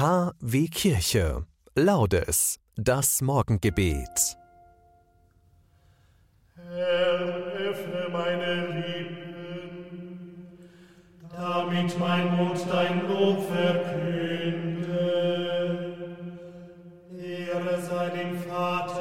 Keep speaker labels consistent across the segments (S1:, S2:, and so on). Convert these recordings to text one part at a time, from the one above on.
S1: KW Kirche. Laudes. Das Morgengebet.
S2: Herr, öffne meine Lippen, damit mein Mund dein Lob verkünde. Ehre sei dem Vater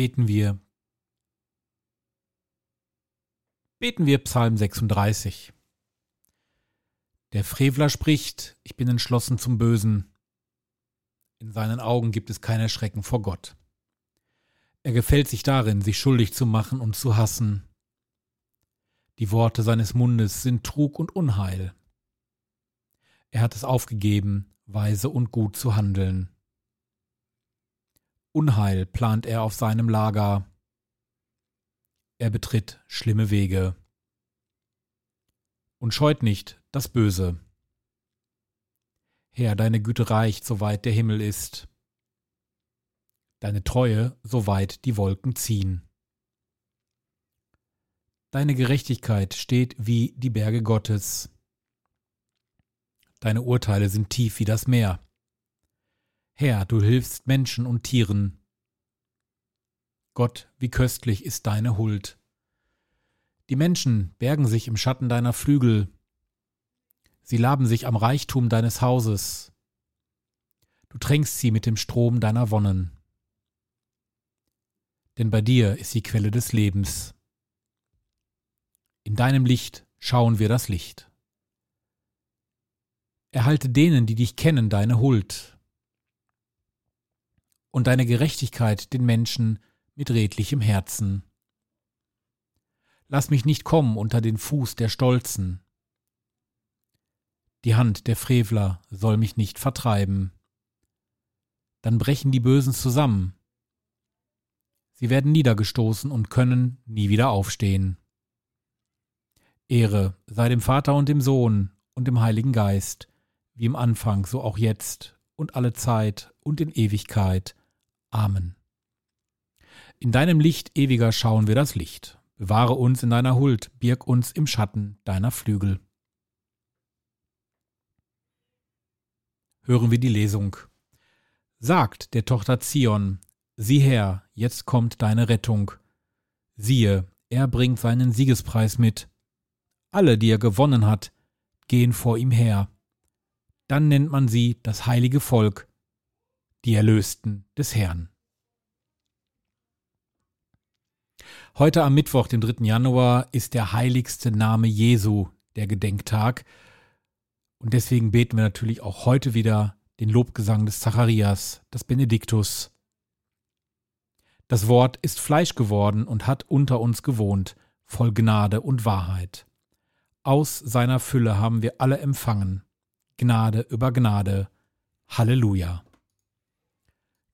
S3: Beten wir. Beten wir Psalm 36. Der Frevler spricht, ich bin entschlossen zum Bösen. In seinen Augen gibt es kein Erschrecken vor Gott. Er gefällt sich darin, sich schuldig zu machen und zu hassen. Die Worte seines Mundes sind Trug und Unheil. Er hat es aufgegeben, weise und gut zu handeln. Unheil plant er auf seinem Lager. Er betritt schlimme Wege und scheut nicht das Böse. Herr, deine Güte reicht, soweit der Himmel ist, deine Treue, soweit die Wolken ziehen. Deine Gerechtigkeit steht wie die Berge Gottes. Deine Urteile sind tief wie das Meer. Herr, du hilfst Menschen und Tieren. Gott, wie köstlich ist deine Huld. Die Menschen bergen sich im Schatten deiner Flügel. Sie laben sich am Reichtum deines Hauses. Du tränkst sie mit dem Strom deiner Wonnen. Denn bei dir ist die Quelle des Lebens. In deinem Licht schauen wir das Licht. Erhalte denen, die dich kennen, deine Huld und deine Gerechtigkeit den Menschen mit redlichem Herzen. Lass mich nicht kommen unter den Fuß der Stolzen. Die Hand der Frevler soll mich nicht vertreiben. Dann brechen die Bösen zusammen. Sie werden niedergestoßen und können nie wieder aufstehen. Ehre sei dem Vater und dem Sohn und dem Heiligen Geist, wie im Anfang, so auch jetzt und alle Zeit und in Ewigkeit. Amen. In deinem Licht ewiger schauen wir das Licht. Bewahre uns in deiner Huld, birg uns im Schatten deiner Flügel. Hören wir die Lesung. Sagt der Tochter Zion, sieh her, jetzt kommt deine Rettung. Siehe, er bringt seinen Siegespreis mit. Alle, die er gewonnen hat, gehen vor ihm her. Dann nennt man sie das heilige Volk, die Erlösten des Herrn. Heute am Mittwoch, dem 3. Januar, ist der heiligste Name Jesu der Gedenktag. Und deswegen beten wir natürlich auch heute wieder den Lobgesang des Zacharias, das Benediktus. Das Wort ist Fleisch geworden und hat unter uns gewohnt, voll Gnade und Wahrheit. Aus seiner Fülle haben wir alle empfangen. Gnade über Gnade. Halleluja.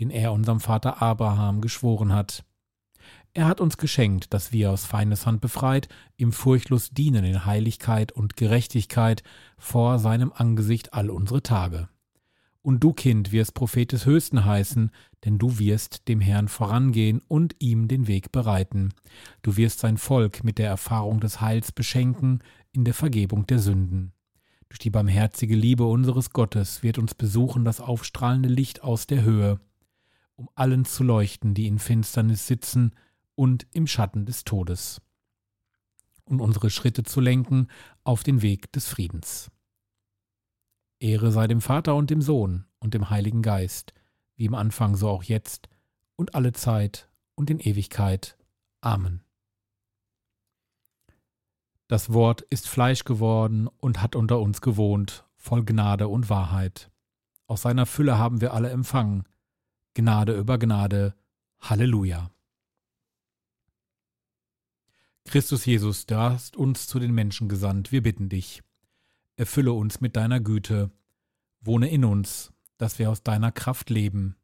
S3: den er unserem Vater Abraham geschworen hat. Er hat uns geschenkt, dass wir aus Feindeshand befreit, ihm furchtlos dienen in Heiligkeit und Gerechtigkeit vor seinem Angesicht all unsere Tage. Und du, Kind, wirst Prophet des Höchsten heißen, denn du wirst dem Herrn vorangehen und ihm den Weg bereiten. Du wirst sein Volk mit der Erfahrung des Heils beschenken in der Vergebung der Sünden. Durch die barmherzige Liebe unseres Gottes wird uns besuchen das aufstrahlende Licht aus der Höhe, um allen zu leuchten, die in Finsternis sitzen und im Schatten des Todes, und unsere Schritte zu lenken auf den Weg des Friedens. Ehre sei dem Vater und dem Sohn und dem Heiligen Geist, wie im Anfang so auch jetzt und alle Zeit und in Ewigkeit. Amen. Das Wort ist Fleisch geworden und hat unter uns gewohnt, voll Gnade und Wahrheit. Aus seiner Fülle haben wir alle empfangen. Gnade über Gnade. Halleluja. Christus Jesus, du hast uns zu den Menschen gesandt, wir bitten dich erfülle uns mit deiner Güte, wohne in uns, dass wir aus deiner Kraft leben.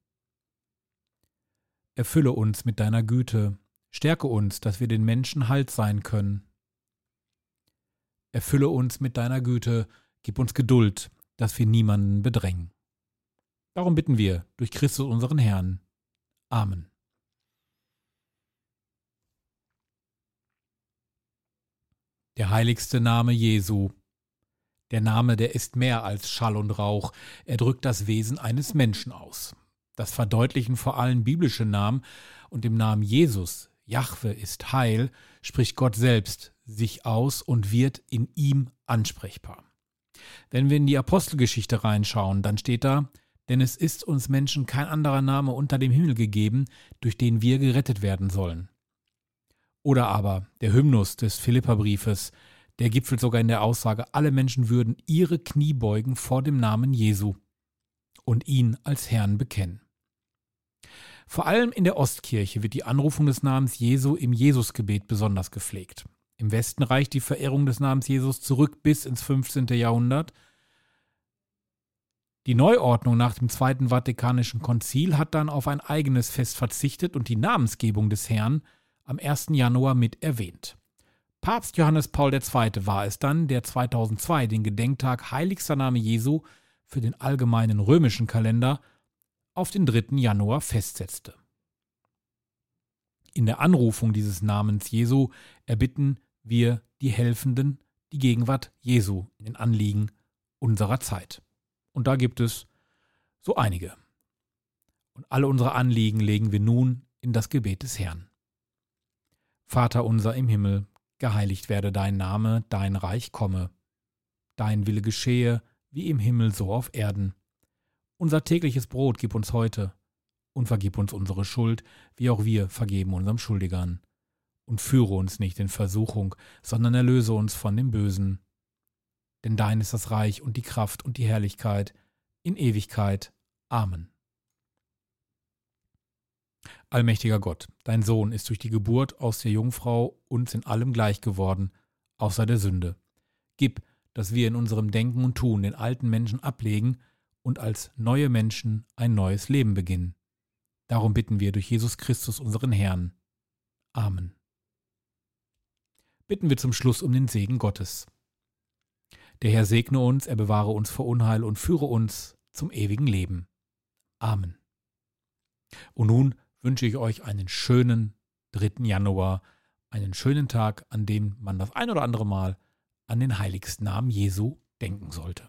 S3: Erfülle uns mit deiner Güte, stärke uns, dass wir den Menschen Halt sein können. Erfülle uns mit deiner Güte, gib uns Geduld, dass wir niemanden bedrängen. Darum bitten wir durch Christus unseren Herrn. Amen. Der heiligste Name Jesu, der Name, der ist mehr als Schall und Rauch, er drückt das Wesen eines Menschen aus. Das verdeutlichen vor allem biblische Namen und im Namen Jesus, Jahwe ist Heil, spricht Gott selbst sich aus und wird in ihm ansprechbar. Wenn wir in die Apostelgeschichte reinschauen, dann steht da, denn es ist uns Menschen kein anderer Name unter dem Himmel gegeben, durch den wir gerettet werden sollen. Oder aber der Hymnus des Philipperbriefes, der gipfelt sogar in der Aussage, alle Menschen würden ihre Knie beugen vor dem Namen Jesu und ihn als Herrn bekennen. Vor allem in der Ostkirche wird die Anrufung des Namens Jesu im Jesusgebet besonders gepflegt. Im Westen reicht die Verehrung des Namens Jesus zurück bis ins 15. Jahrhundert. Die Neuordnung nach dem Zweiten Vatikanischen Konzil hat dann auf ein eigenes Fest verzichtet und die Namensgebung des Herrn am 1. Januar mit erwähnt. Papst Johannes Paul II. war es dann, der 2002 den Gedenktag Heiligster Name Jesu für den allgemeinen römischen Kalender auf den 3. Januar festsetzte. In der Anrufung dieses Namens Jesu erbitten wir die Helfenden die Gegenwart Jesu in den Anliegen unserer Zeit. Und da gibt es so einige. Und alle unsere Anliegen legen wir nun in das Gebet des Herrn. Vater unser im Himmel, geheiligt werde dein Name, dein Reich komme. Dein Wille geschehe, wie im Himmel so auf Erden. Unser tägliches Brot gib uns heute, und vergib uns unsere Schuld, wie auch wir vergeben unserem Schuldigern. Und führe uns nicht in Versuchung, sondern erlöse uns von dem Bösen. Denn dein ist das Reich und die Kraft und die Herrlichkeit in Ewigkeit. Amen. Allmächtiger Gott, dein Sohn ist durch die Geburt aus der Jungfrau uns in allem gleich geworden, außer der Sünde. Gib, dass wir in unserem Denken und Tun den alten Menschen ablegen und als neue Menschen ein neues Leben beginnen. Darum bitten wir durch Jesus Christus unseren Herrn. Amen. Bitten wir zum Schluss um den Segen Gottes. Der Herr segne uns, er bewahre uns vor Unheil und führe uns zum ewigen Leben. Amen. Und nun wünsche ich euch einen schönen 3. Januar, einen schönen Tag, an dem man das ein oder andere Mal an den heiligsten Namen Jesu denken sollte.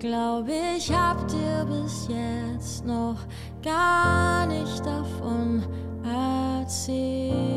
S4: glaube, ich hab dir bis jetzt noch gar nicht davon erzählt.